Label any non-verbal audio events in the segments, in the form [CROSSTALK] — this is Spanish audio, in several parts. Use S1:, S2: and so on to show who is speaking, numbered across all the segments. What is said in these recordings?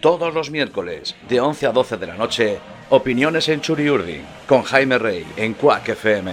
S1: Todos los miércoles, de 11 a 12 de la noche, opiniones en Churiurdi, con Jaime Rey, en Quack FM.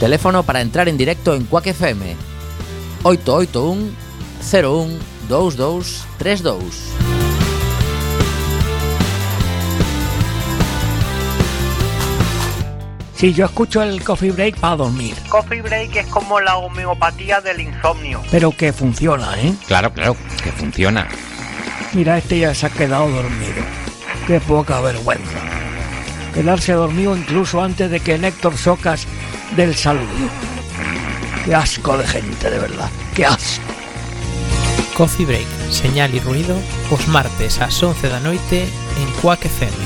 S2: Teléfono para entrar en directo en Quack FM 881 01 2232.
S3: Sí, yo escucho el coffee break para dormir,
S4: Coffee break es como la homeopatía del insomnio.
S3: pero que funciona, ¿eh?
S5: Claro, claro, que funciona.
S3: Mira, este ya se ha quedado dormido. Qué poca vergüenza. Quedarse dormido incluso antes de que Néctor Socas del saludo. Qué asco de gente, de verdad. Qué asco.
S6: Coffee Break, señal y ruido, os martes ás 11 da noite en Quack FM.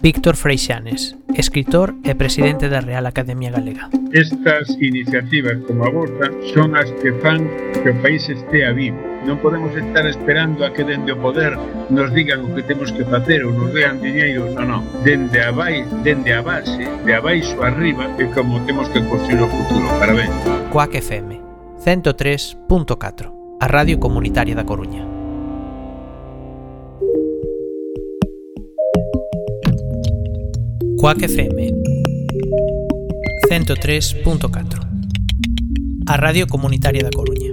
S6: Víctor Freixanes, escritor e presidente da Real Academia Galega.
S7: Estas iniciativas como a vosa son as que fan que o país estea vivo non podemos estar esperando a que dende o poder nos digan o que temos que facer ou nos dean diñeiro, non, non, dende a base, dende a base, de abaixo arriba é como temos que construir o futuro. Parabéns.
S6: Coac FM 103.4, a radio comunitaria da Coruña. Coac FM 103.4, a radio comunitaria da Coruña.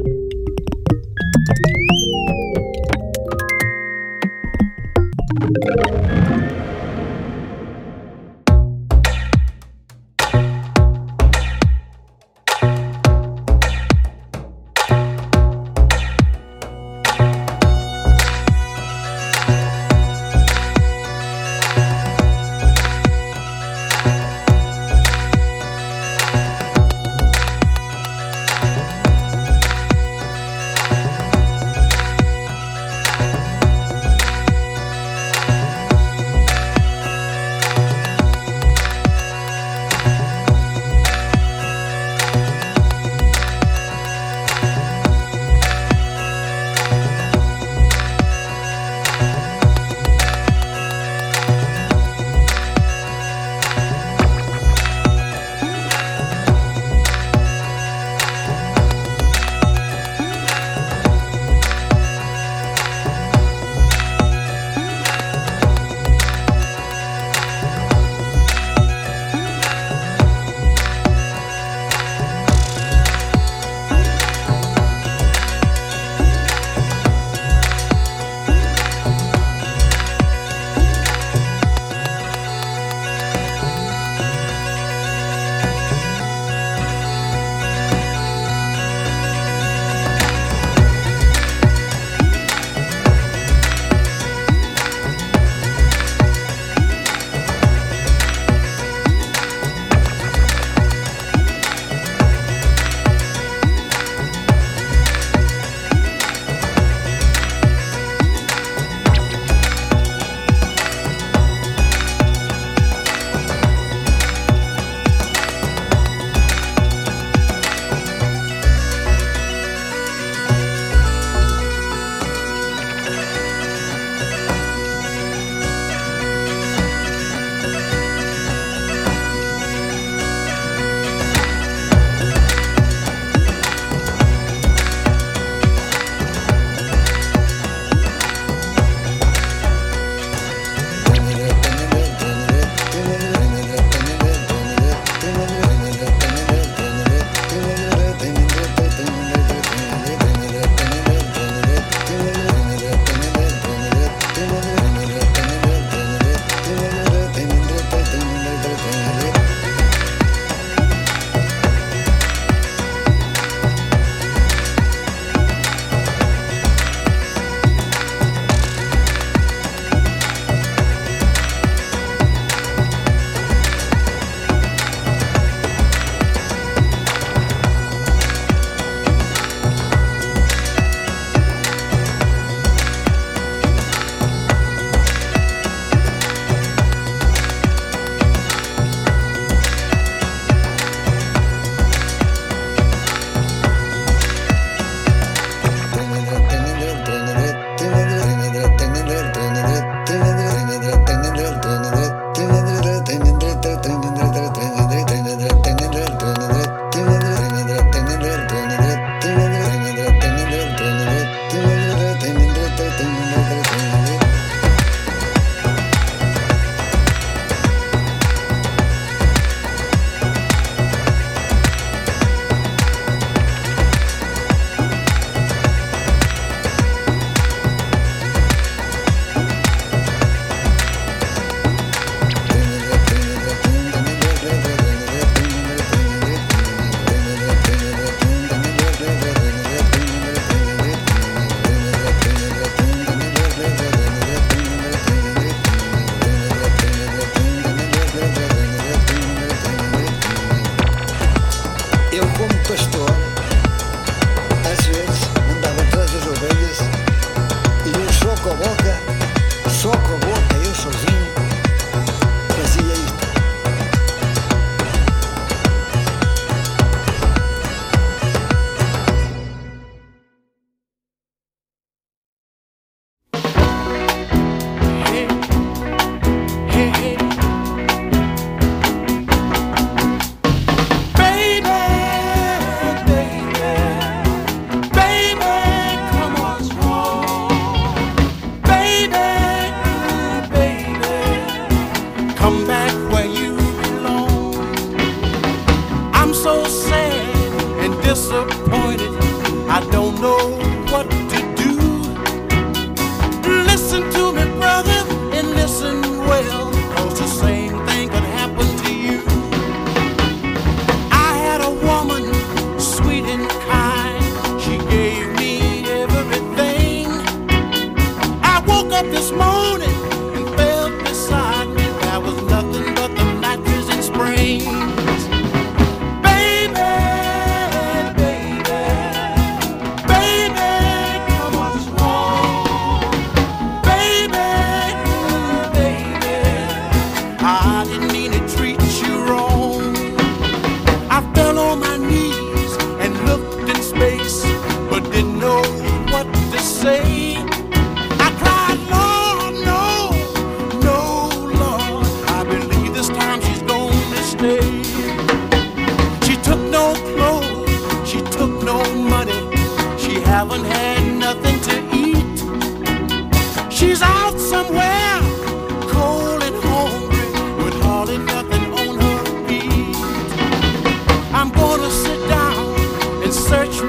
S8: Search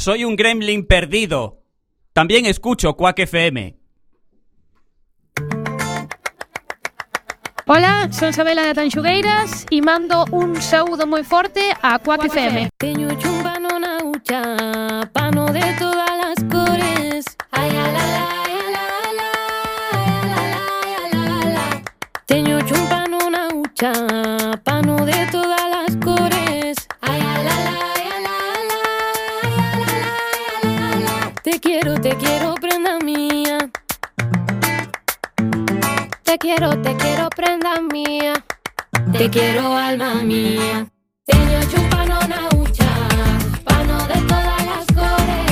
S9: Soy un gremlin perdido. También escucho Quack FM.
S10: Hola, son Sabela de Tanxugueiras y mando un saludo muy fuerte a Quack FM.
S11: pano de todas las cores. Ay, Teño chumpano naucha, pano de todas quiero prenda mía.
S10: Te quiero, te quiero prenda mía.
S11: Te quiero alma mía. Te chupano hecho pano de todas las cores.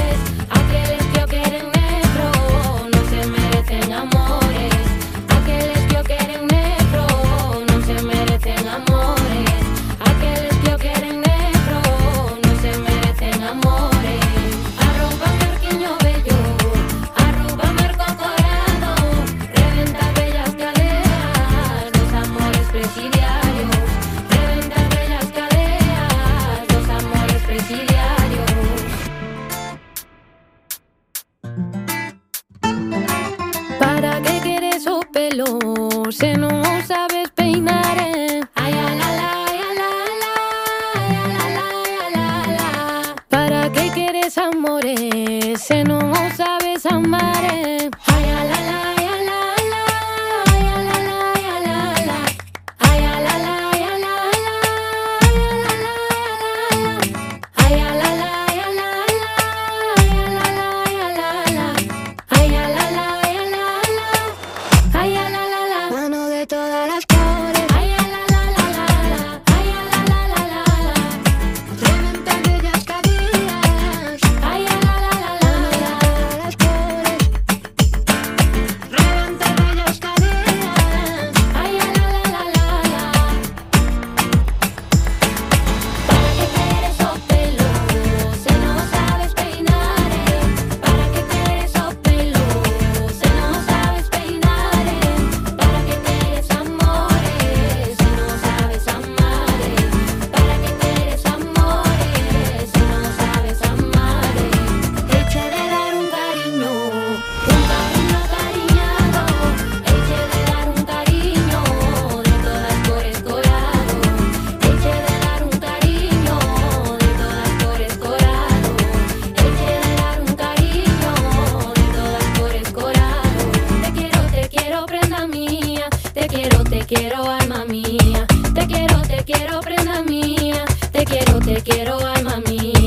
S11: mía. Te quiero, te quiero, alma mía. Te quiero, te quiero, prenda mía. Te quiero, te quiero, alma mía.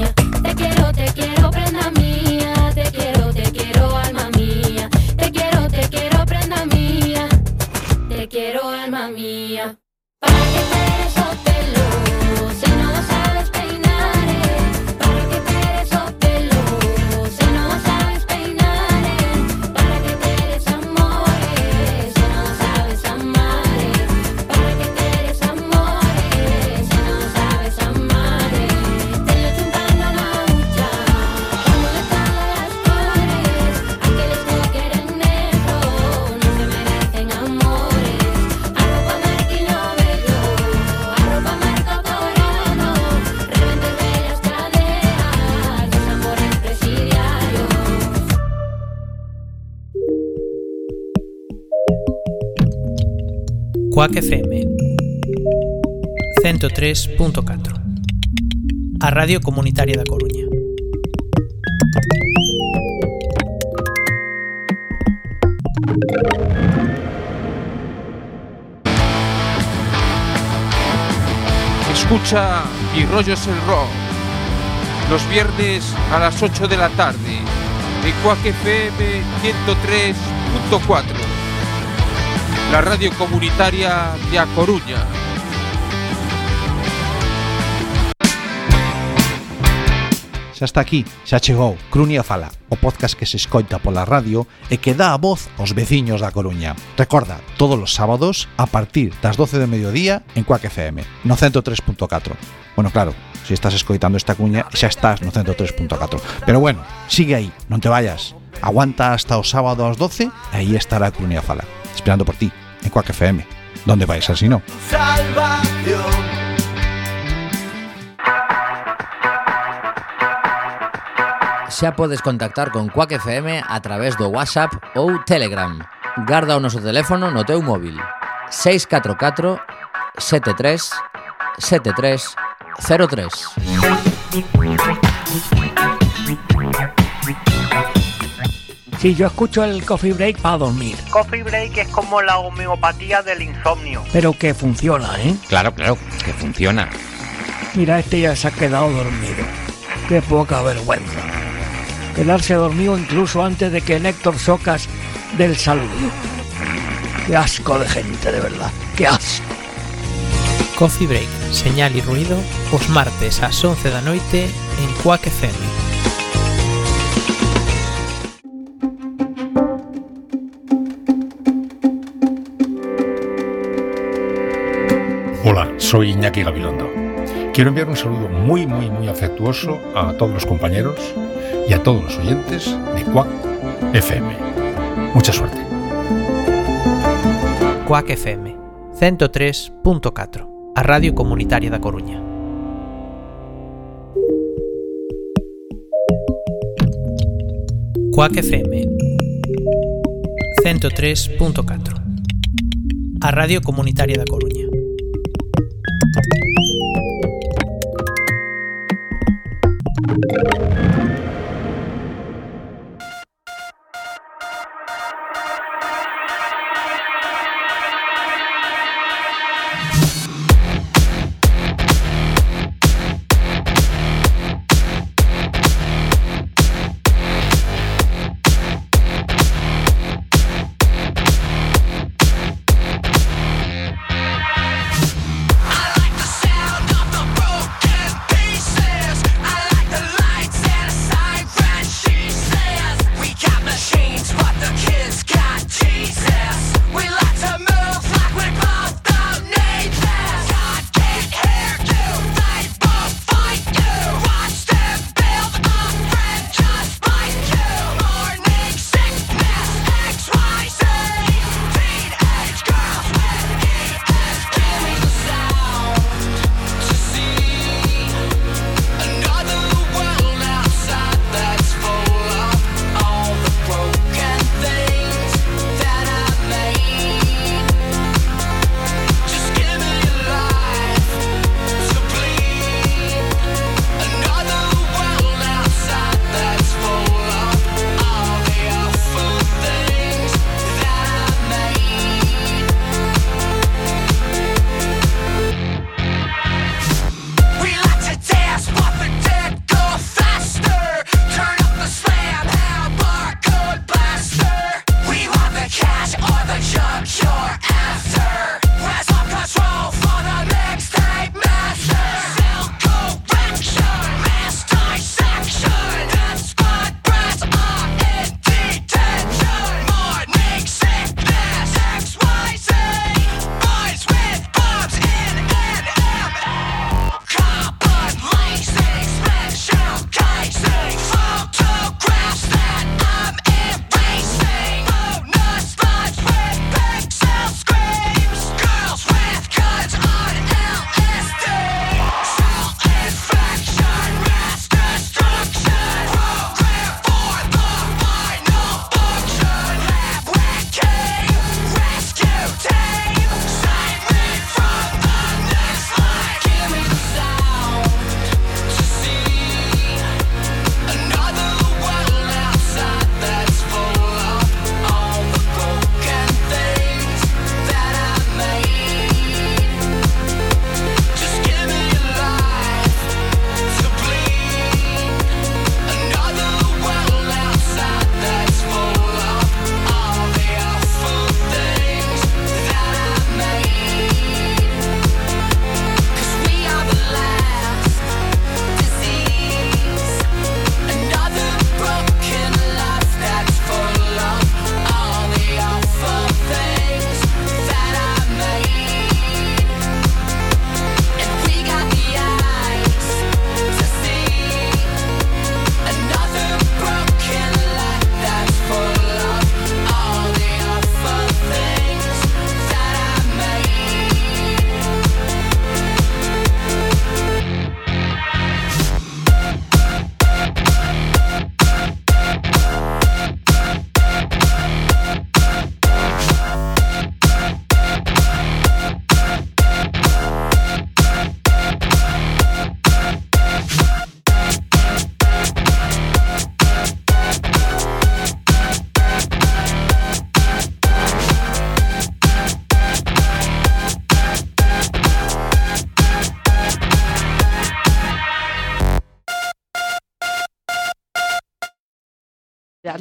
S6: Quack FM 103.4 A Radio Comunitaria da Coruña.
S12: Escucha y rollos el rock los viernes a las 8 de la tarde en Quack FM 103.4 la radio comunitaria de A Coruña.
S13: Xa está aquí, xa chegou Crunia Fala, o podcast que se escoita pola radio e que dá a voz aos veciños da Coruña. Recorda, todos os sábados a partir das 12 do mediodía en Cuac FM, no 103.4. Bueno, claro, se estás escoitando esta cuña xa estás no 103.4. Pero bueno, sigue aí, non te vayas. Aguanta hasta o sábado ás 12 e aí estará Crunia Fala, esperando por ti en Cuac FM. ¿Dónde vais así no?
S8: Salvación.
S2: xa podes contactar con Quack FM a través do WhatsApp ou Telegram. Garda o noso teléfono no teu móvil. 644 73 73 03.
S3: Sí, yo escucho el coffee break para dormir,
S4: Coffee break es como la homeopatía del insomnio.
S3: pero que funciona, ¿eh?
S5: Claro, claro, que funciona.
S3: Mira, este ya se ha quedado dormido. Qué poca vergüenza. Quedarse dormido incluso antes de que Néctor Socas del saludo. Qué asco de gente, de verdad. Qué asco.
S6: Coffee Break, señal e ruido, os martes ás 11 da noite en Quack FM.
S14: Soy Iñaki Gabilondo. Quiero enviar un saludo muy, muy, muy afectuoso a todos los compañeros y a todos los oyentes de Quack FM. Mucha suerte.
S6: Quack FM 103.4, a Radio Comunitaria da Coruña. Quack FM 103.4, a Radio Comunitaria da Coruña.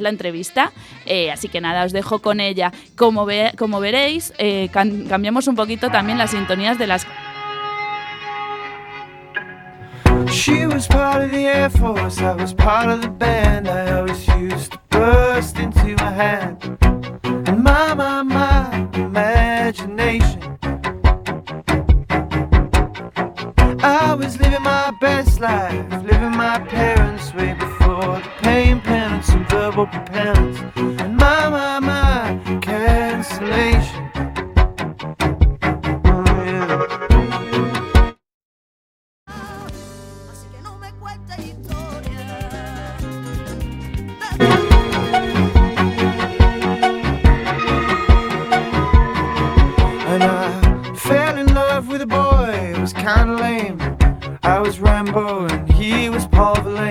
S15: La entrevista, eh, así que nada, os dejo con ella. Como, ve- como veréis, eh, can- cambiamos un poquito también las sintonías de las
S16: She was part of the Air Force, I was part of the band. I always used to burst into a hand. And my, my, my imagination. I was living my best life, living my parents' way before the pain, penance, and verbal penance. And my, my, my cancellation. Oh. And I fell in love with a boy, it was kinda lame. I was Rambo and he was Paul Verlaine.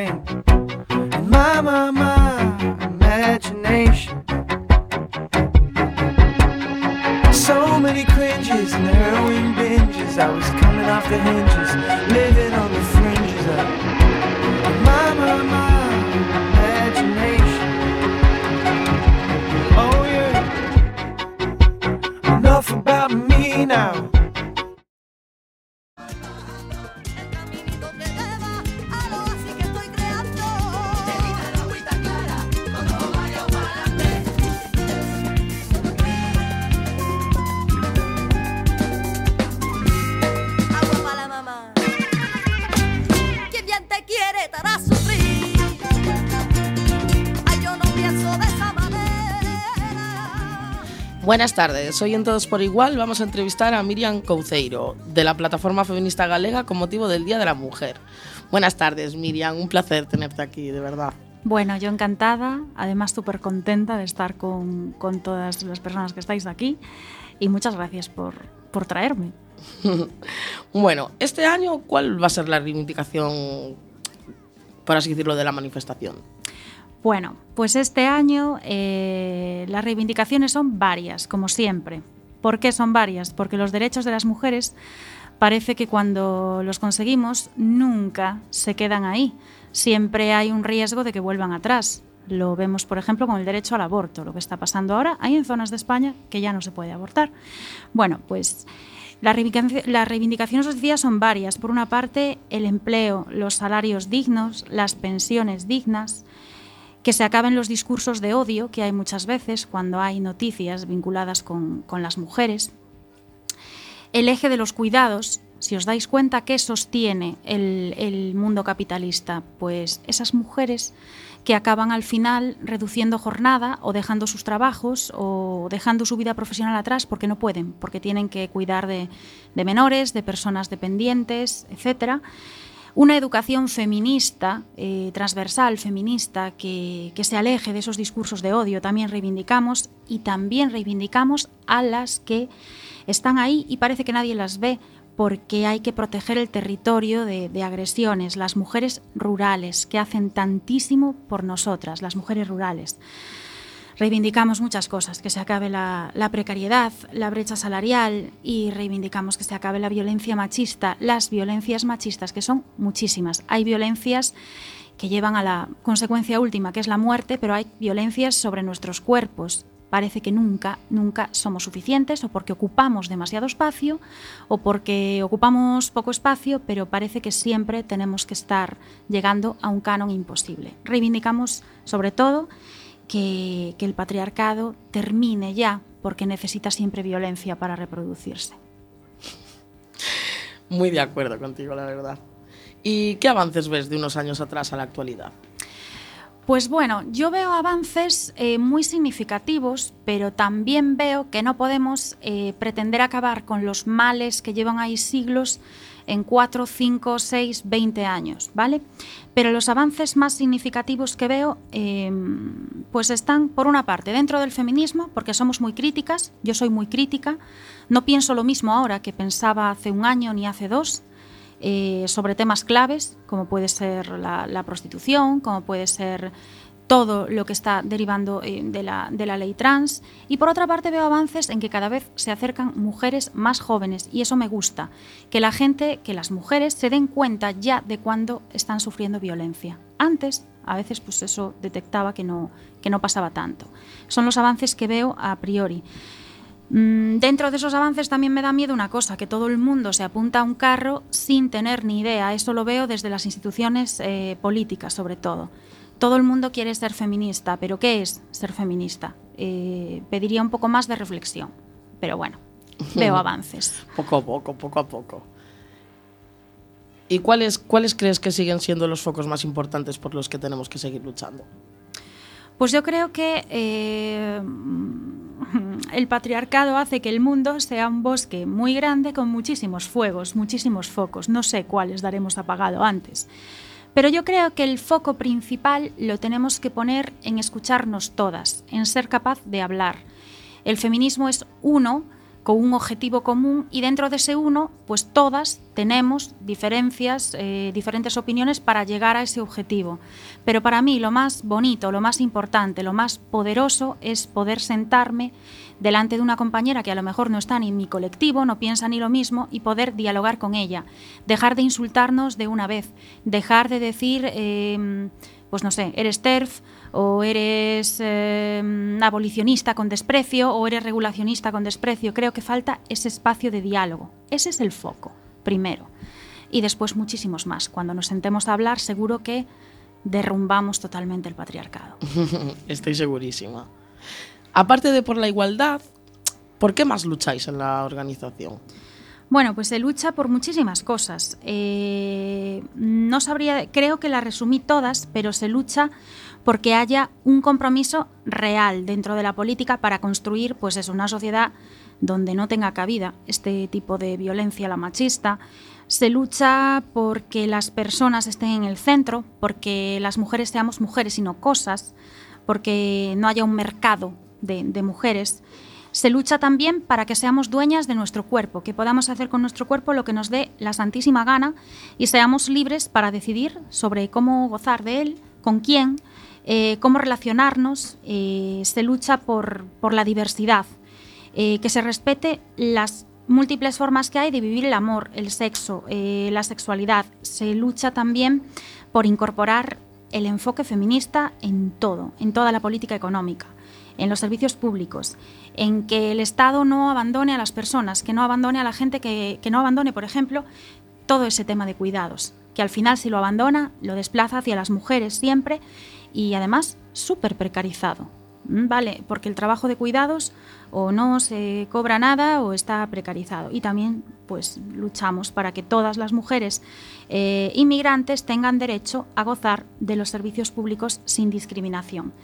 S16: Cringes and heroin binges. I was coming off the hinges, living on the fringes of my, my, my imagination. Oh yeah. Enough about me now.
S17: Buenas tardes, hoy en Todos por Igual vamos a entrevistar a Miriam Couceiro, de la Plataforma Feminista Galega con motivo del Día de la Mujer. Buenas tardes, Miriam, un placer tenerte aquí, de verdad.
S18: Bueno, yo encantada, además súper contenta de estar con, con todas las personas que estáis aquí y muchas gracias por, por traerme. [LAUGHS]
S17: bueno, este año, ¿cuál va a ser la reivindicación, por así decirlo, de la manifestación?
S18: Bueno, pues este año eh, las reivindicaciones son varias, como siempre. ¿Por qué son varias? Porque los derechos de las mujeres parece que cuando los conseguimos nunca se quedan ahí. Siempre hay un riesgo de que vuelvan atrás. Lo vemos, por ejemplo, con el derecho al aborto, lo que está pasando ahora. Hay en zonas de España que ya no se puede abortar. Bueno, pues las reivindicaci- las reivindicaciones, decía, son varias. Por una parte, el empleo, los salarios dignos, las pensiones dignas, que se acaben los discursos de odio que hay muchas veces cuando hay noticias vinculadas con, con las mujeres. El eje de los cuidados, si os dais cuenta, ¿qué sostiene el, el mundo capitalista? Pues esas mujeres que acaban al final reduciendo jornada o dejando sus trabajos o dejando su vida profesional atrás porque no pueden, porque tienen que cuidar de, de menores, de personas dependientes, etcétera una educación feminista, eh, transversal, feminista, que, que se aleje de esos discursos de odio, también reivindicamos y también reivindicamos a las que están ahí y parece que nadie las ve porque hay que proteger el territorio de, de agresiones, las mujeres rurales que hacen tantísimo por nosotras, las mujeres rurales. Reivindicamos muchas cosas, que se acabe la, precariedad, la brecha salarial y reivindicamos que se acabe la violencia machista, las violencias machistas, que son muchísimas. Hay violencias que llevan a la consecuencia última, que es la muerte, pero hay violencias sobre nuestros cuerpos. Parece que nunca, nunca somos suficientes o porque ocupamos demasiado espacio o porque ocupamos poco espacio, pero parece que siempre tenemos que estar llegando a un canon imposible. Reivindicamos sobre todo que, que el patriarcado termine ya porque necesita siempre violencia para reproducirse.
S17: Muy de acuerdo contigo, la verdad. ¿Y qué avances ves de unos años atrás a la actualidad?
S18: Pues bueno, yo veo avances eh, muy significativos, pero también veo que no podemos eh, pretender acabar con los males que llevan ahí siglos en 4, 5, 6, 20 años, ¿vale? Pero los avances más significativos que veo, eh, pues están, por una parte, dentro del feminismo, porque somos muy críticas, yo soy muy crítica, no pienso lo mismo ahora que pensaba hace un año ni hace dos, eh, sobre temas claves, como puede ser la prostitución, como puede ser todo lo que está derivando eh, de, la, de la ley trans. Y por otra parte veo avances en que cada vez se acercan mujeres más jóvenes y eso me gusta, que la gente, que las mujeres se den cuenta ya de cuando están sufriendo violencia. Antes A veces pues eso detectaba que no, que no pasaba tanto. Son los avances que veo a priori. Mm, Dentro de esos avances también me da miedo una cosa, que todo el mundo se apunta a un carro sin tener ni idea. Eso lo veo desde las instituciones eh, políticas, sobre todo. Todo el mundo quiere ser feminista, pero ¿qué es ser feminista? Eh, pediría un poco más de reflexión. Pero bueno, veo [LAUGHS] avances.
S17: Poco a poco, poco a poco. ¿Y cuáles, cuáles crees que siguen siendo los focos más importantes por los que tenemos que seguir luchando?
S18: Pues yo creo que eh, [LAUGHS] el patriarcado hace que el mundo sea un bosque muy grande con muchísimos fuegos, muchísimos focos. No sé cuáles daremos apagado antes. Pero yo creo que el foco principal lo tenemos que poner en escucharnos todas, en ser capaz de hablar. El feminismo es uno con un objetivo común y dentro de ese uno, pues todas tenemos diferencias, eh, diferentes opiniones para llegar a ese objetivo. Pero para mí lo más bonito, lo más importante, lo más poderoso es poder sentarme delante de una compañera que a lo mejor no está ni en mi colectivo, no piensa ni lo mismo y poder dialogar con ella. Dejar de insultarnos de una vez, dejar de decir, eh, pues no sé, eres TERF o eres eh, abolicionista con desprecio o eres regulacionista con desprecio. Creo que falta ese espacio de diálogo. Ese es el foco, primero. Y después muchísimos más. Cuando nos sentemos a hablar, seguro que derrumbamos totalmente el patriarcado. [LAUGHS]
S17: Estoy segurísima. Aparte de por la igualdad, ¿por qué más lucháis en la organización?
S18: Bueno, pues se lucha por muchísimas cosas. Eh, no sabría, creo que las resumí todas, pero se lucha porque haya un compromiso real dentro de la política para construir, pues es una sociedad donde no tenga cabida este tipo de violencia, la machista. Se lucha porque las personas estén en el centro, porque las mujeres seamos mujeres y no cosas, porque no haya un mercado de, de mujeres. Se lucha también para que seamos dueñas de nuestro cuerpo, que podamos hacer con nuestro cuerpo lo que nos dé la santísima gana y seamos libres para decidir sobre cómo gozar de él, con quién, eh, cómo relacionarnos. Eh, se lucha por, la diversidad, eh, que se respete las múltiples formas que hay de vivir el amor, el sexo, la sexualidad. Se lucha también por incorporar el enfoque feminista en todo, en toda la política económica, en los servicios públicos, en que el Estado no abandone a las personas, que no abandone a la gente, que, que no abandone, por ejemplo, todo ese tema de cuidados, que al final si lo abandona, lo desplaza hacia las mujeres siempre y además súper precarizado. Vale, porque el trabajo de cuidados o no se cobra nada o está precarizado. Y también pues luchamos para que todas las mujeres eh, inmigrantes tengan derecho a gozar de los servicios públicos sin discriminación.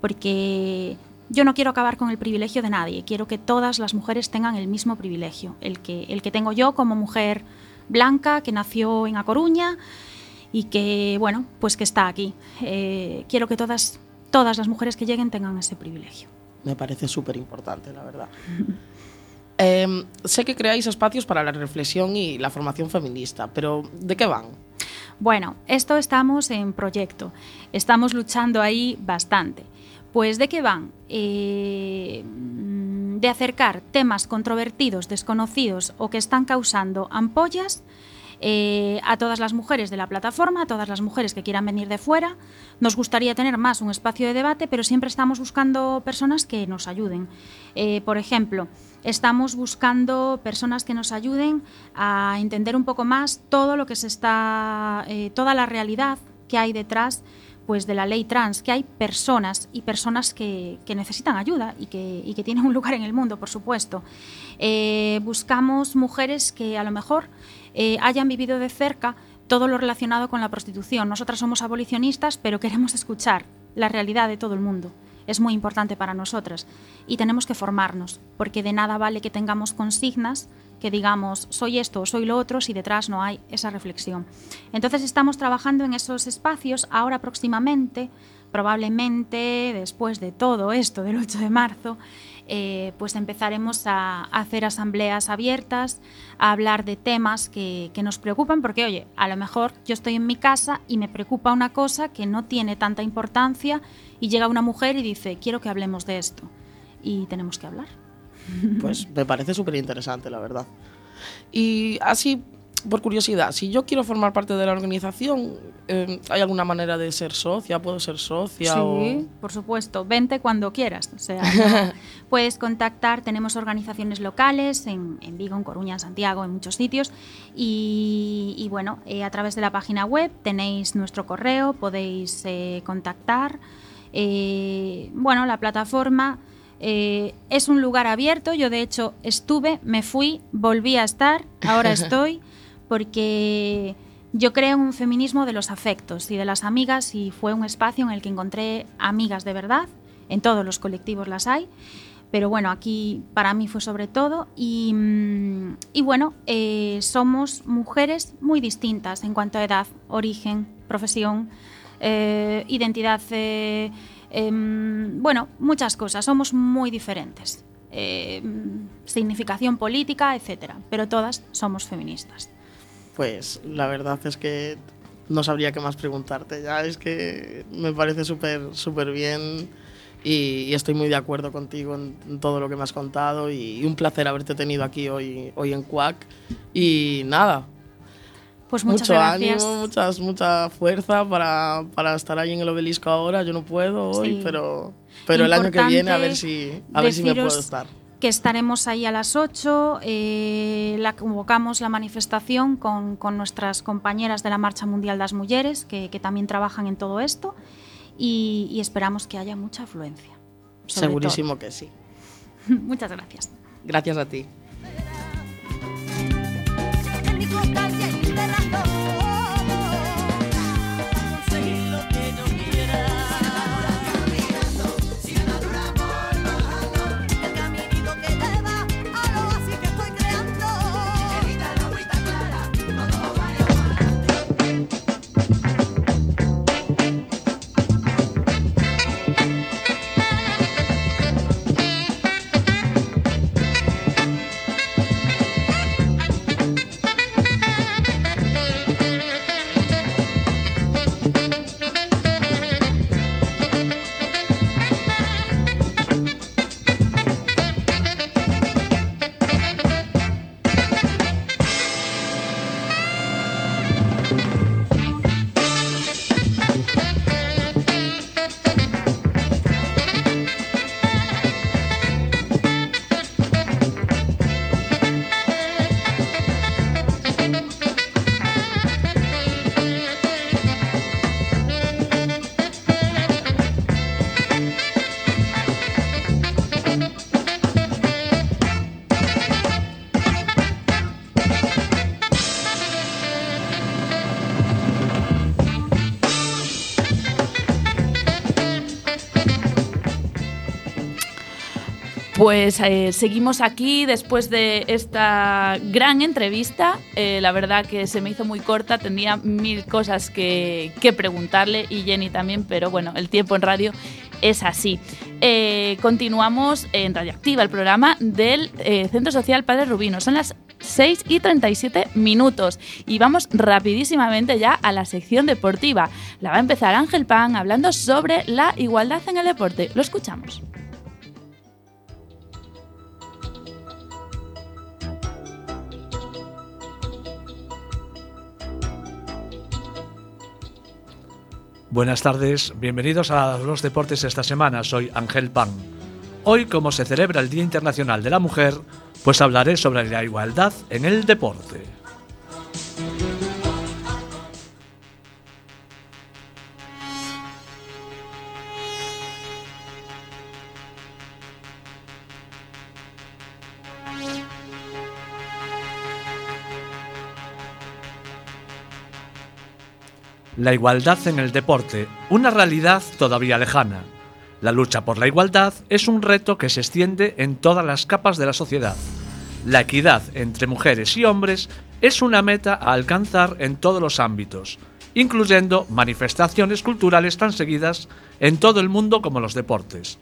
S18: Porque yo no quiero acabar con el privilegio de nadie, quiero que todas las mujeres tengan el mismo privilegio, el que, el que tengo yo como mujer blanca que nació en A Coruña y que, bueno, pues que está aquí. Eh, quiero que todas, todas las mujeres que lleguen tengan ese privilegio.
S17: Me parece súper importante, la verdad. [LAUGHS] Eh, sé que creáis espacios para la reflexión y la formación feminista, pero ¿de qué van?
S18: Bueno, esto estamos en proyecto, estamos luchando ahí bastante. Pues ¿de qué van? Eh, mm, de acercar temas controvertidos, desconocidos o que están causando ampollas eh, a todas las mujeres de la plataforma, a todas las mujeres que quieran venir de fuera. Nos gustaría tener más un espacio de debate, pero siempre estamos buscando personas que nos ayuden. Eh, por ejemplo, estamos buscando personas que nos ayuden a entender un poco más todo lo que se está, toda la realidad que hay detrás pues de la ley trans, que hay personas y personas que, que necesitan ayuda y que, y que tienen un lugar en el mundo, por supuesto. Eh, buscamos mujeres que a lo mejor eh, hayan vivido de cerca todo lo relacionado con la prostitución. Nosotras somos abolicionistas, pero queremos escuchar la realidad de todo el mundo. Es muy importante para nosotras y tenemos que formarnos, porque de nada vale que tengamos consignas digamos soy esto soy lo otro si detrás no hay esa reflexión. Entonces estamos trabajando en esos espacios ahora próximamente, probablemente después de todo esto del 8 de marzo, eh, pues empezaremos a, a hacer asambleas abiertas, a hablar de temas que, que nos preocupan, porque oye, a lo mejor yo estoy en mi casa y me preocupa una cosa que no tiene tanta importancia y llega una mujer y dice, quiero que hablemos de esto. Y tenemos que hablar. [LAUGHS]
S17: Pues me parece súper interesante, la verdad. Y así, por curiosidad, si yo quiero formar parte de la organización, eh, ¿hay alguna manera de ser socia? ¿Puedo ser socia?
S18: Sí,
S17: o-
S18: por supuesto. Vente cuando quieras. O sea, [LAUGHS] no- puedes contactar. Tenemos organizaciones locales en, en Vigo, en Coruña, en Santiago, en muchos sitios. Y, y bueno, eh, a través de la página web tenéis nuestro correo, podéis eh, contactar. Eh, bueno, la plataforma eh, es un lugar abierto. Yo, de hecho, estuve, me fui, volví a estar, ahora [LAUGHS] estoy, porque yo creo en un feminismo de los afectos y de las amigas y fue un espacio en el que encontré amigas de verdad. En todos los colectivos las hay. Pero bueno, aquí para mí fue sobre todo. Y, mm, y bueno, eh, somos mujeres muy distintas en cuanto a edad, origen, profesión, eh, identidad, em, bueno, muchas cosas. Somos muy diferentes. Eh, significación política, etcétera. Pero todas somos feministas.
S17: Pues la verdad es que no sabría qué más preguntarte. Ya es que me parece súper súper bien y, estoy muy de acuerdo contigo en, todo lo que me has contado y, un placer haberte tenido aquí hoy, hoy en Quack. Y nada.
S18: Pues muchas
S17: mucho
S18: gracias.
S17: ánimo, muchas, mucha fuerza para, para estar ahí en el obelisco ahora. Yo no puedo hoy,
S18: Sí.
S17: pero, pero el año que viene a ver si, a ver si me puedo estar.
S18: Que estaremos ahí a las 8, eh, la convocamos la manifestación con, con nuestras compañeras de la Marcha Mundial das Mulleres, que, que también trabajan en todo esto, y, y esperamos que haya mucha afluencia.
S17: Segurísimo que sí.
S18: todo. [LAUGHS] Muchas gracias.
S17: Gracias a ti.
S15: Pues eh, seguimos aquí después de esta gran entrevista. Eh, la verdad que se me hizo muy corta, tenía mil cosas que, preguntarle y Jenny también, pero bueno, el tiempo en radio es así. Eh, continuamos en Radioactiva, el programa del Centro Social Padre Rubino. Son las 6 y 37 minutos y vamos rapidísimamente ya a la sección deportiva. La va a empezar Ángel Pan hablando sobre la igualdad en el deporte. Lo escuchamos.
S19: Buenas tardes, bienvenidos a los deportes esta semana. Soy Ángel Pan. Hoy, como se celebra el Día Internacional de la Mujer, pues hablaré sobre la igualdad en el deporte. La igualdad en el deporte, una realidad todavía lejana. La lucha por la igualdad es un reto que se extiende en todas las capas de la sociedad. La equidad entre mujeres y hombres es una meta a alcanzar en todos los ámbitos, incluyendo manifestaciones culturales tan seguidas en todo el mundo como los deportes.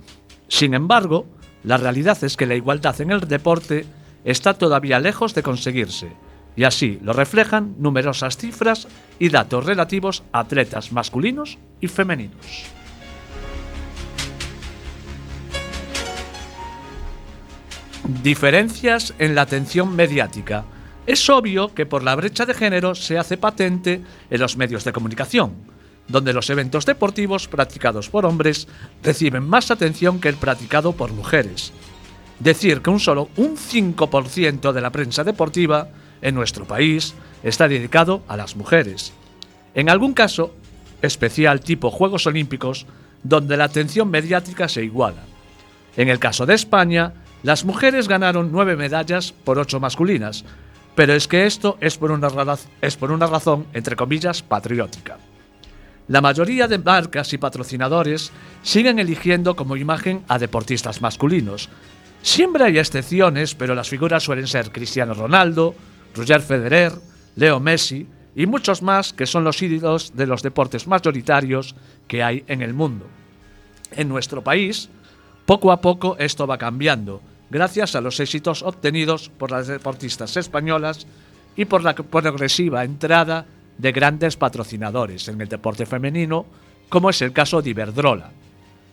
S19: Sin embargo, la realidad es que la igualdad en el deporte está todavía lejos de conseguirse, y así lo reflejan numerosas cifras y datos relativos a atletas masculinos y femeninos. Diferencias en la atención mediática. Es obvio que por la brecha de género se hace patente en los medios de comunicación, donde los eventos deportivos practicados por hombres reciben más atención que el practicado por mujeres. Decir que un solo un 5% de la prensa deportiva en nuestro país está dedicado a las mujeres. En algún caso, especial tipo Juegos Olímpicos, donde la atención mediática se iguala. En el caso de España, las mujeres ganaron nueve medallas por ocho masculinas, pero es que esto es por una, es por una razón, entre comillas, patriótica. La mayoría de marcas y patrocinadores siguen eligiendo como imagen a deportistas masculinos. Siempre hay excepciones, pero las figuras suelen ser Cristiano Ronaldo, Roger Federer, Leo Messi y muchos más que son los ídolos de los deportes mayoritarios que hay en el mundo. En nuestro país, poco a poco esto va cambiando, gracias a los éxitos obtenidos por las deportistas españolas y por la progresiva entrada de grandes patrocinadores en el deporte femenino, como es el caso de Iberdrola.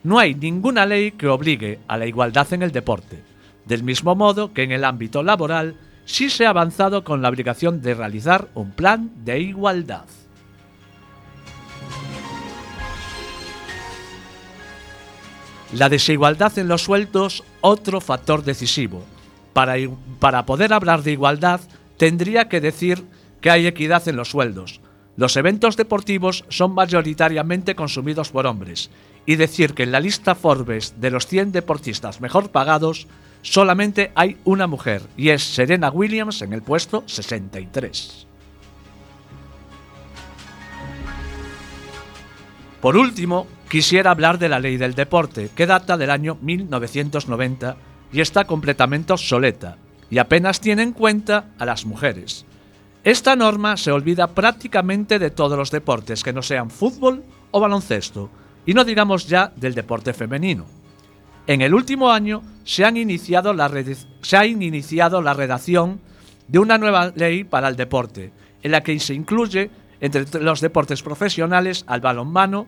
S19: No hay ninguna ley que obligue a la igualdad en el deporte, del mismo modo que en el ámbito laboral sí se ha avanzado con la obligación de realizar un plan de igualdad. La desigualdad en los sueldos, otro factor decisivo. Para, para poder hablar de igualdad, tendría que decir que hay equidad en los sueldos. Los eventos deportivos son mayoritariamente consumidos por hombres, y decir que en la lista Forbes de los 100 deportistas mejor pagados solamente hay una mujer, y es Serena Williams en el puesto 63. Por último, quisiera hablar de la ley del deporte, que data del año 1990 y está completamente obsoleta, y apenas tiene en cuenta a las mujeres. Esta norma se olvida prácticamente de todos los deportes que no sean fútbol o baloncesto, y no digamos ya del deporte femenino. En el último año se, han iniciado la se ha iniciado la redacción de una nueva ley para el deporte, en la que se incluye entre los deportes profesionales al balonmano,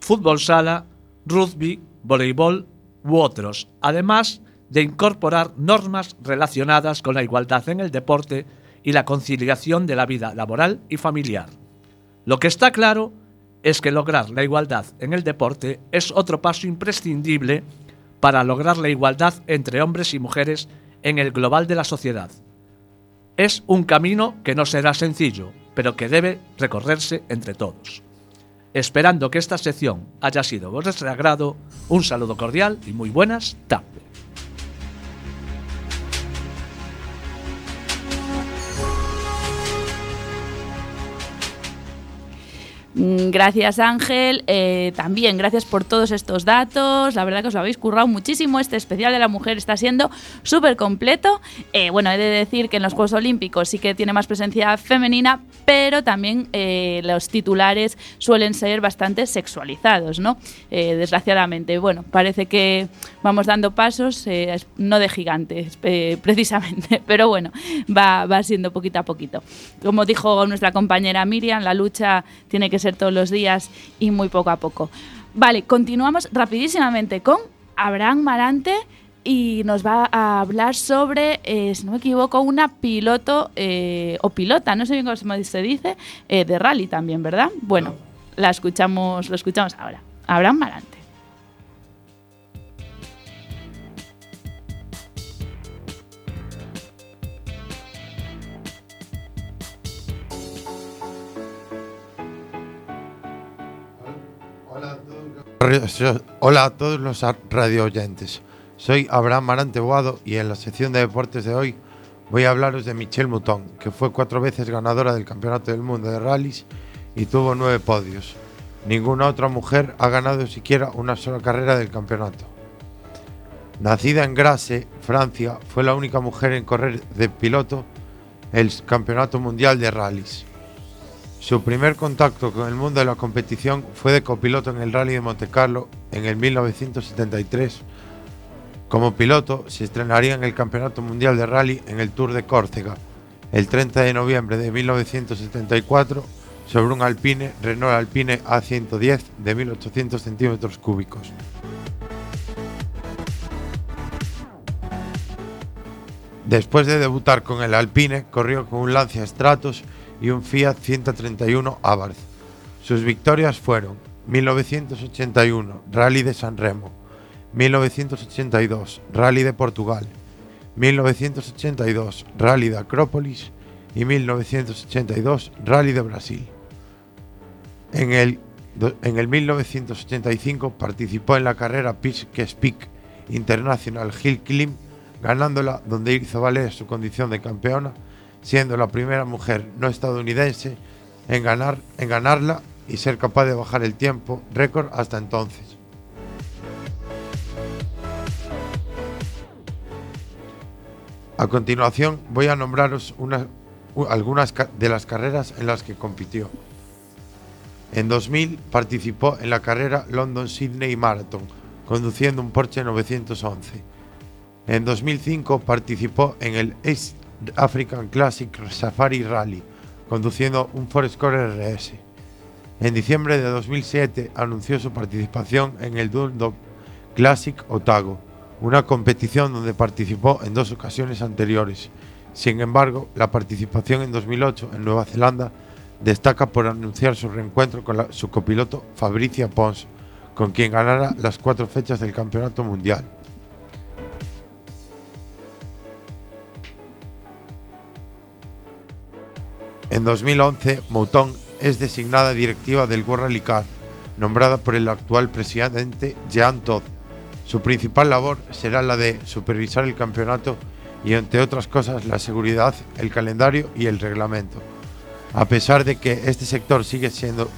S19: fútbol sala, rugby, voleibol u otros, además de incorporar normas relacionadas con la igualdad en el deporte y la conciliación de la vida laboral y familiar. Lo que está claro es que lograr la igualdad en el deporte es otro paso imprescindible para lograr la igualdad entre hombres y mujeres en el global de la sociedad. Es un camino que no será sencillo, pero que debe recorrerse entre todos. Esperando que esta sección haya sido vuestro agrado, un saludo cordial y muy buenas tardes.
S15: Gracias Ángel, Eh, también gracias por todos estos datos, la verdad que os lo habéis currado muchísimo, este especial de la mujer está siendo súper completo. Eh, bueno, he de decir que en los Juegos Olímpicos sí que tiene más presencia femenina, pero también eh, los titulares suelen ser bastante sexualizados, ¿no? Eh, desgraciadamente, bueno, parece que vamos dando pasos, eh, no de gigantes eh, [LAUGHS] precisamente, pero bueno, va, va siendo poquito a poquito. Como dijo nuestra compañera Miriam, la lucha tiene que ser todos los días y muy poco a poco. Vale, continuamos rapidísimamente con Abraham Marante y nos va a hablar sobre, eh, si no me equivoco, una piloto eh, o pilota, no sé bien cómo se dice, eh, de rally también, ¿verdad? Bueno, la escuchamos, lo escuchamos ahora. Abraham Marante.
S20: Hola a todos los radio oyentes. Soy Abraham Marante Boado y en la sección de deportes de hoy voy a hablaros de Michelle Mouton, que fue cuatro veces ganadora del Campeonato del Mundo de Rallys y tuvo nueve podios. Ninguna otra mujer ha ganado siquiera una sola carrera del campeonato. Nacida en Grasse, Francia, fue la única mujer en correr de piloto el Campeonato Mundial de Rallys. Su primer contacto con el mundo de la competición fue de copiloto en el Rally de Monte Carlo en el 1973. Como piloto se estrenaría en el Campeonato Mundial de Rally en el Tour de Córcega el 30 de noviembre de 1974 sobre un Alpine Renault Alpine A110 de 1800 centímetros cúbicos. Después de debutar con el Alpine, corrió con un Lancia Stratos y un Fiat 131 Abarth. Sus victorias fueron 1981, Rally de San Remo, 1982, Rally de Portugal, 1982, Rally de Acrópolis y 1982, Rally de Brasil. En el, en el 1985 participó en la carrera Pitch Speak International Hill Climb, ganándola donde hizo valer su condición de campeona, siendo la primera mujer no estadounidense en, ganar, en ganarla y ser capaz de bajar el tiempo récord hasta entonces. A continuación voy a nombraros algunas de las carreras en las que compitió. En 2000 participó en la carrera London Sydney Marathon, conduciendo un Porsche 911. En 2005 participó en el African Classic Safari Rally, conduciendo un Ford Escort RS. En diciembre de 2007 anunció su participación en el Dundalk Classic Otago, una competición donde participó en dos ocasiones anteriores. Sin embargo, la participación en 2008 en Nueva Zelanda destaca por anunciar su reencuentro con su copiloto Fabricia Pons, con quien ganara las cuatro fechas del Campeonato Mundial. En 2011, Mouton es designada directiva del World Rally Car, nombrada por el actual presidente Jean Todt. Su principal labor será la de supervisar el campeonato y, entre otras cosas, la seguridad, el calendario y el reglamento. A pesar de que este sector sigue siendo,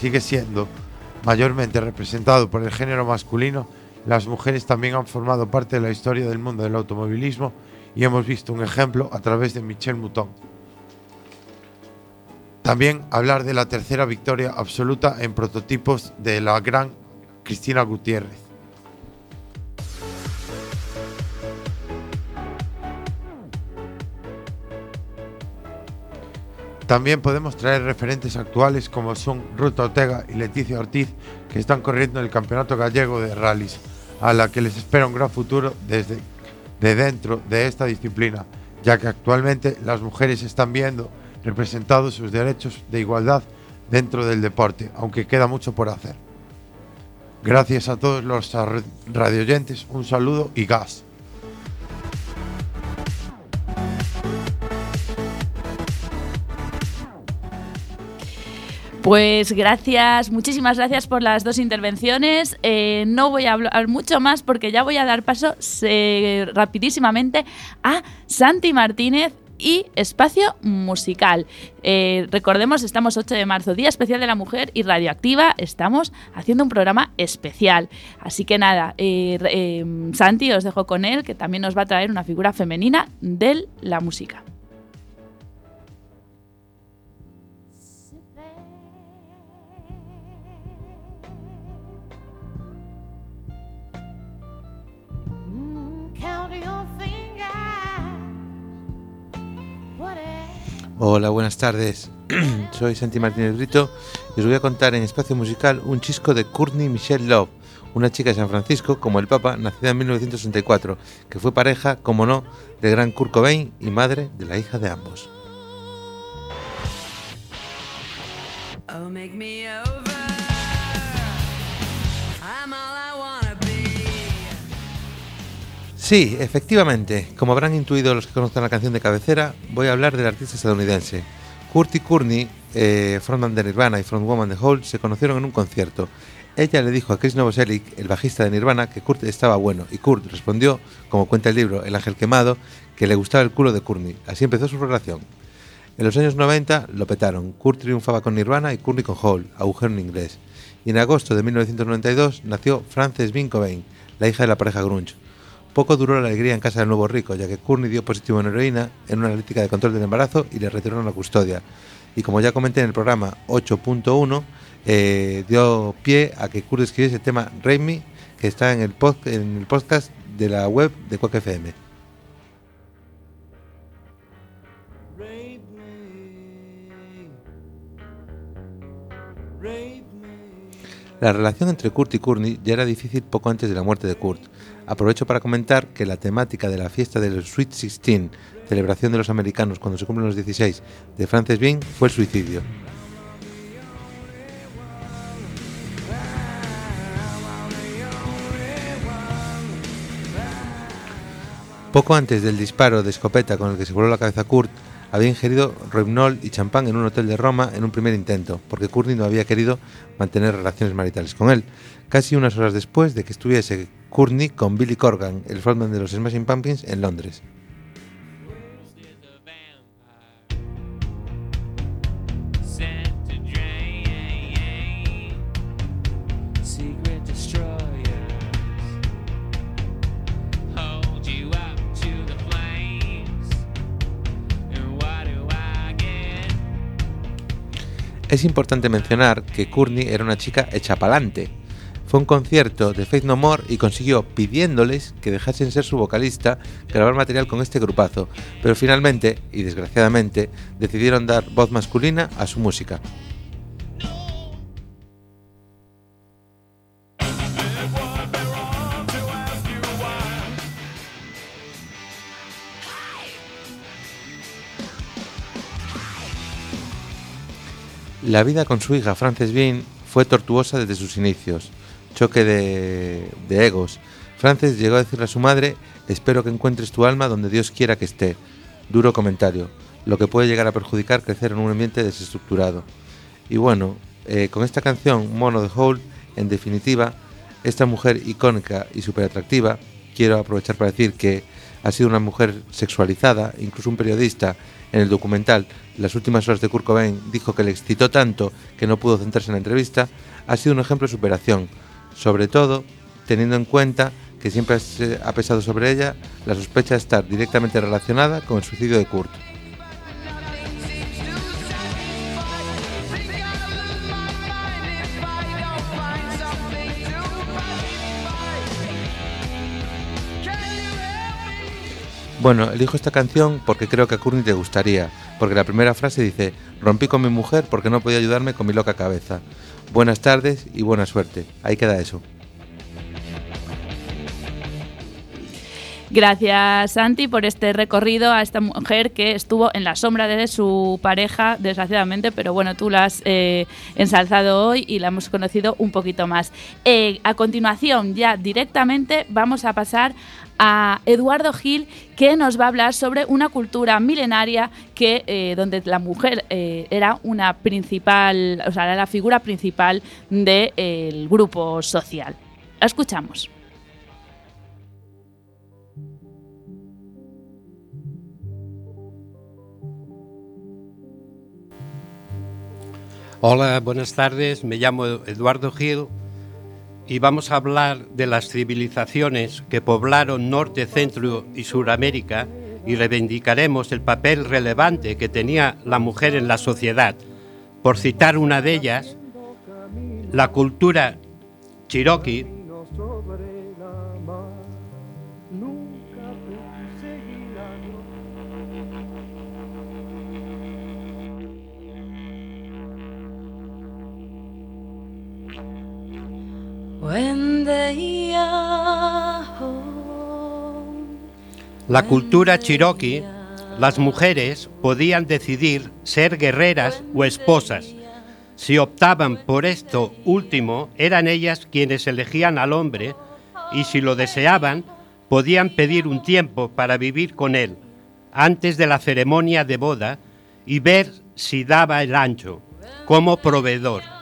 S20: sigue siendo mayormente representado por el género masculino, las mujeres también han formado parte de la historia del mundo del automovilismo y hemos visto un ejemplo a través de Michel Mouton. También hablar de la tercera victoria absoluta en prototipos de la gran Cristina Gutiérrez. También podemos traer referentes actuales como son Ruth Ortega y Leticia Ortiz, que están corriendo en el Campeonato Gallego de Rallys, a la que les espera un gran futuro desde de dentro de esta disciplina, ya que actualmente las mujeres están viendo representados sus derechos de igualdad dentro del deporte, aunque queda mucho por hacer. Gracias a todos los radioyentes, un saludo y gas.
S15: Pues gracias, muchísimas gracias por las dos intervenciones. Eh, no voy a hablar mucho más porque ya voy a dar paso se- rapidísimamente a Santi Martínez y espacio musical. Eh, recordemos, estamos 8 de marzo, Día Especial de la Mujer y Radioactiva. Estamos haciendo un programa especial. Así que nada, eh, eh, Santi, os dejo con él, que también nos va a traer una figura femenina de la música.
S21: Hola, buenas tardes. [CLEARS THROAT] Soy Santi Martínez Brito y os voy a contar en espacio musical un chisco de Courtney Michelle Love, una chica de San Francisco, como el Papa, nacida en 1964, que fue pareja, como no, del gran Kurt Cobain y madre de la hija de ambos.
S22: Oh, make me over.
S21: Sí, efectivamente, como habrán intuido los que conozcan la canción de cabecera, voy a hablar del artista estadounidense. Kurt y Courtney, eh, frontman de Nirvana y frontwoman de Hole, se conocieron en un concierto. Ella le dijo a Chris Novoselic, el bajista de Nirvana, que Kurt estaba bueno, y Kurt respondió, como cuenta el libro El Ángel Quemado, que le gustaba el culo de Courtney. Así empezó su relación. En los años 90 lo petaron. Kurt triunfaba con Nirvana y Courtney con Hole, agujero en inglés. Y en agosto de 1992 nació Frances Bean Cobain, la hija de la pareja grunge. Poco duró la alegría en casa del nuevo rico, ya que Courtney dio positivo en heroína en una analítica de control del embarazo y le retiraron la custodia. Y como ya comenté en el programa 8.1, eh, dio pie a que Kurt escribiese el tema Rain Me, que está en el, pod- en el podcast de la web de Quack FM. La relación entre Kurt y Courtney ya era difícil poco antes de la muerte de Kurt. Aprovecho para comentar que la temática de la fiesta del Sweet 16, celebración de los americanos cuando se cumplen los 16, de Frances Bean fue el suicidio. Poco antes del disparo de escopeta con el que se voló la cabeza Kurt, había ingerido Rohypnol y champán en un hotel de Roma en un primer intento, porque Courtney no había querido mantener relaciones maritales con él. Casi unas horas después de que estuviese Courtney con Billy Corgan, el frontman de los Smashing Pumpkins, en Londres. Es importante mencionar que Courtney era una chica hecha pa'lante. Fue un concierto de Faith No More y consiguió, pidiéndoles que dejasen ser su vocalista, grabar material con este grupazo, pero finalmente, y desgraciadamente, decidieron dar voz masculina a su música. La vida con su hija Frances Bean fue tortuosa desde sus inicios. Choque de, de egos. Frances llegó a decirle a su madre, espero que encuentres tu alma donde Dios quiera que esté. Duro comentario, lo que puede llegar a perjudicar crecer en un ambiente desestructurado. Y bueno, eh, con esta canción, Mono the Hole, en definitiva, esta mujer icónica y súper atractiva, quiero aprovechar para decir que ha sido una mujer sexualizada, incluso un periodista en el documental Las últimas horas de Kurt Cobain dijo que le excitó tanto que no pudo centrarse en la entrevista, ha sido un ejemplo de superación, sobre todo teniendo en cuenta que siempre se ha pesado sobre ella la sospecha de estar directamente relacionada con el suicidio de Kurt. Bueno, elijo esta canción porque creo que a Courtney te gustaría, porque la primera frase dice, rompí con mi mujer porque no podía ayudarme con mi loca cabeza. Buenas tardes y buena suerte. Ahí queda eso.
S15: Gracias, Santi, por este recorrido a esta mujer que estuvo en la sombra de su pareja, desgraciadamente, pero bueno, tú la has eh, ensalzado hoy y la hemos conocido un poquito más. Eh, a continuación, ya directamente, vamos a pasar a Eduardo Gil, que nos va a hablar sobre una cultura milenaria que eh, donde la mujer era una principal, o sea, era la figura principal del grupo social. La escuchamos.
S23: Hola, buenas tardes. Me llamo Eduardo Gil y vamos a hablar de las civilizaciones que poblaron Norte, Centro y Suramérica y reivindicaremos el papel relevante que tenía la mujer en la sociedad. Por citar una de ellas, la cultura cherokee La cultura cherokee, las mujeres podían decidir ser guerreras o esposas. Si optaban por esto último, eran ellas quienes elegían al hombre y si lo deseaban, podían pedir un tiempo para vivir con él antes de la ceremonia de boda y ver si daba el ancho como proveedor.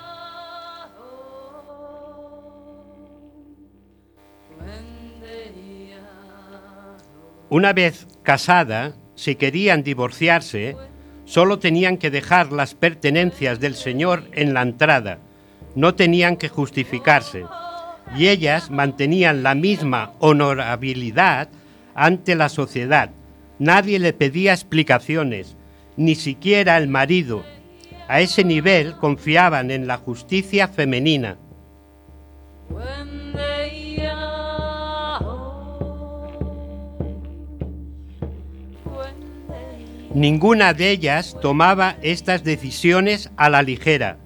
S23: Una vez casada, si querían divorciarse, solo tenían que dejar las pertenencias del señor en la entrada, no tenían que justificarse, y ellas mantenían la misma honorabilidad ante la sociedad. Nadie le pedía explicaciones, ni siquiera el marido. A ese nivel confiaban en la justicia femenina. Ninguna de ellas tomaba estas decisiones a la ligera.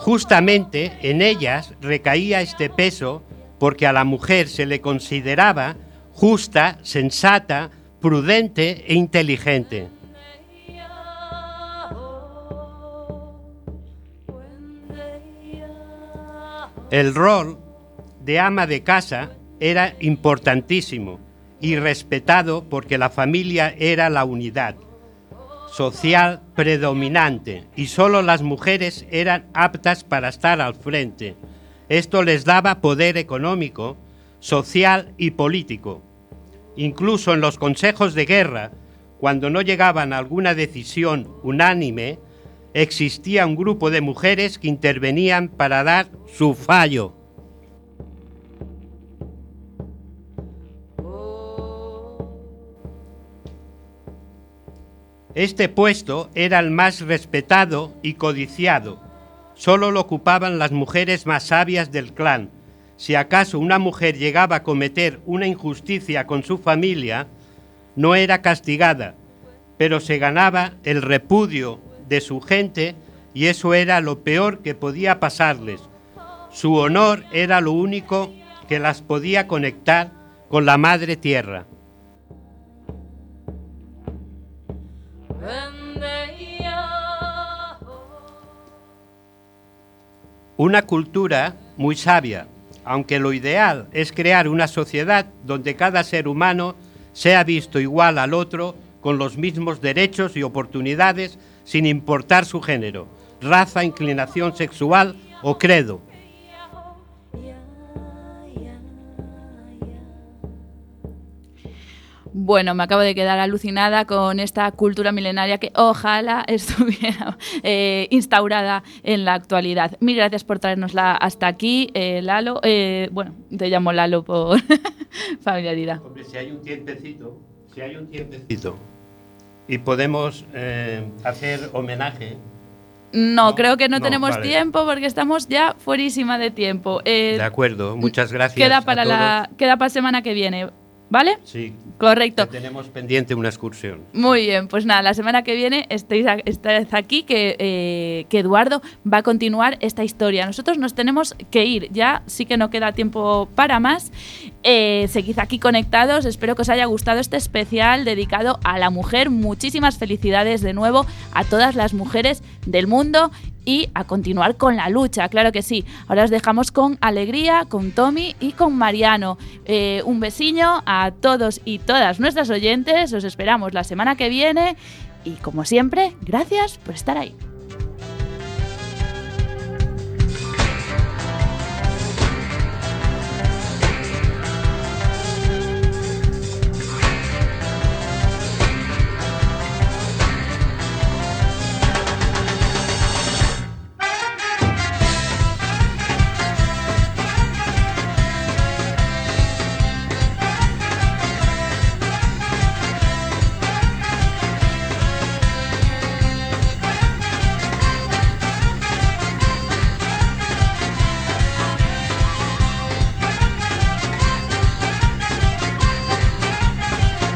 S23: Justamente en ellas recaía este peso porque a la mujer se le consideraba justa, sensata, prudente e inteligente. El rol de ama de casa era importantísimo y respetado porque la familia era la unidad social predominante y solo las mujeres eran aptas para estar al frente. Esto les daba poder económico, social y político. Incluso en los consejos de guerra, cuando no llegaban a alguna decisión unánime, existía un grupo de mujeres que intervenían para dar su fallo. Este puesto era el más respetado y codiciado. Solo lo ocupaban las mujeres más sabias del clan. Si acaso una mujer llegaba a cometer una injusticia con su familia, no era castigada, pero se ganaba el repudio de su gente y eso era lo peor que podía pasarles. Su honor era lo único que las podía conectar con la madre tierra. Una cultura muy sabia, aunque lo ideal es crear una sociedad donde cada ser humano sea visto igual al otro con los mismos derechos y oportunidades sin importar su género, raza, inclinación sexual o credo.
S15: Bueno, me acabo de quedar alucinada con esta cultura milenaria que ojalá [LAUGHS] estuviera eh, instaurada en la actualidad. Mil gracias por traernosla hasta aquí, eh, Lalo. Eh, bueno, te llamo Lalo por [LAUGHS] familiaridad.
S23: Hombre, si hay un tiempecito, si hay un tiempecito y podemos hacer homenaje.
S15: No, creo que no,
S23: No,
S15: tenemos
S23: vale.
S15: tiempo porque estamos ya fuerísima de tiempo. Eh,
S23: De acuerdo, muchas gracias.
S15: queda
S23: a
S15: para la queda para semana que viene, ¿vale?
S23: Sí.
S15: Correcto.
S23: tenemos pendiente una excursión.
S15: Muy bien, pues nada, la semana que viene estáis, a- estáis aquí que, eh, que Eduardo va a continuar esta historia. Nosotros nos tenemos que ir, ya sí que no queda tiempo para más. Eh, seguid aquí conectados, espero que os haya gustado este especial dedicado a la mujer. Muchísimas felicidades de nuevo a todas las mujeres del mundo y a continuar con la lucha, claro que sí. Ahora os dejamos con alegría, con Tommy y con Mariano. Eh, un besiño a todos y todas nuestras oyentes, os esperamos la semana que viene y como siempre, gracias por estar ahí.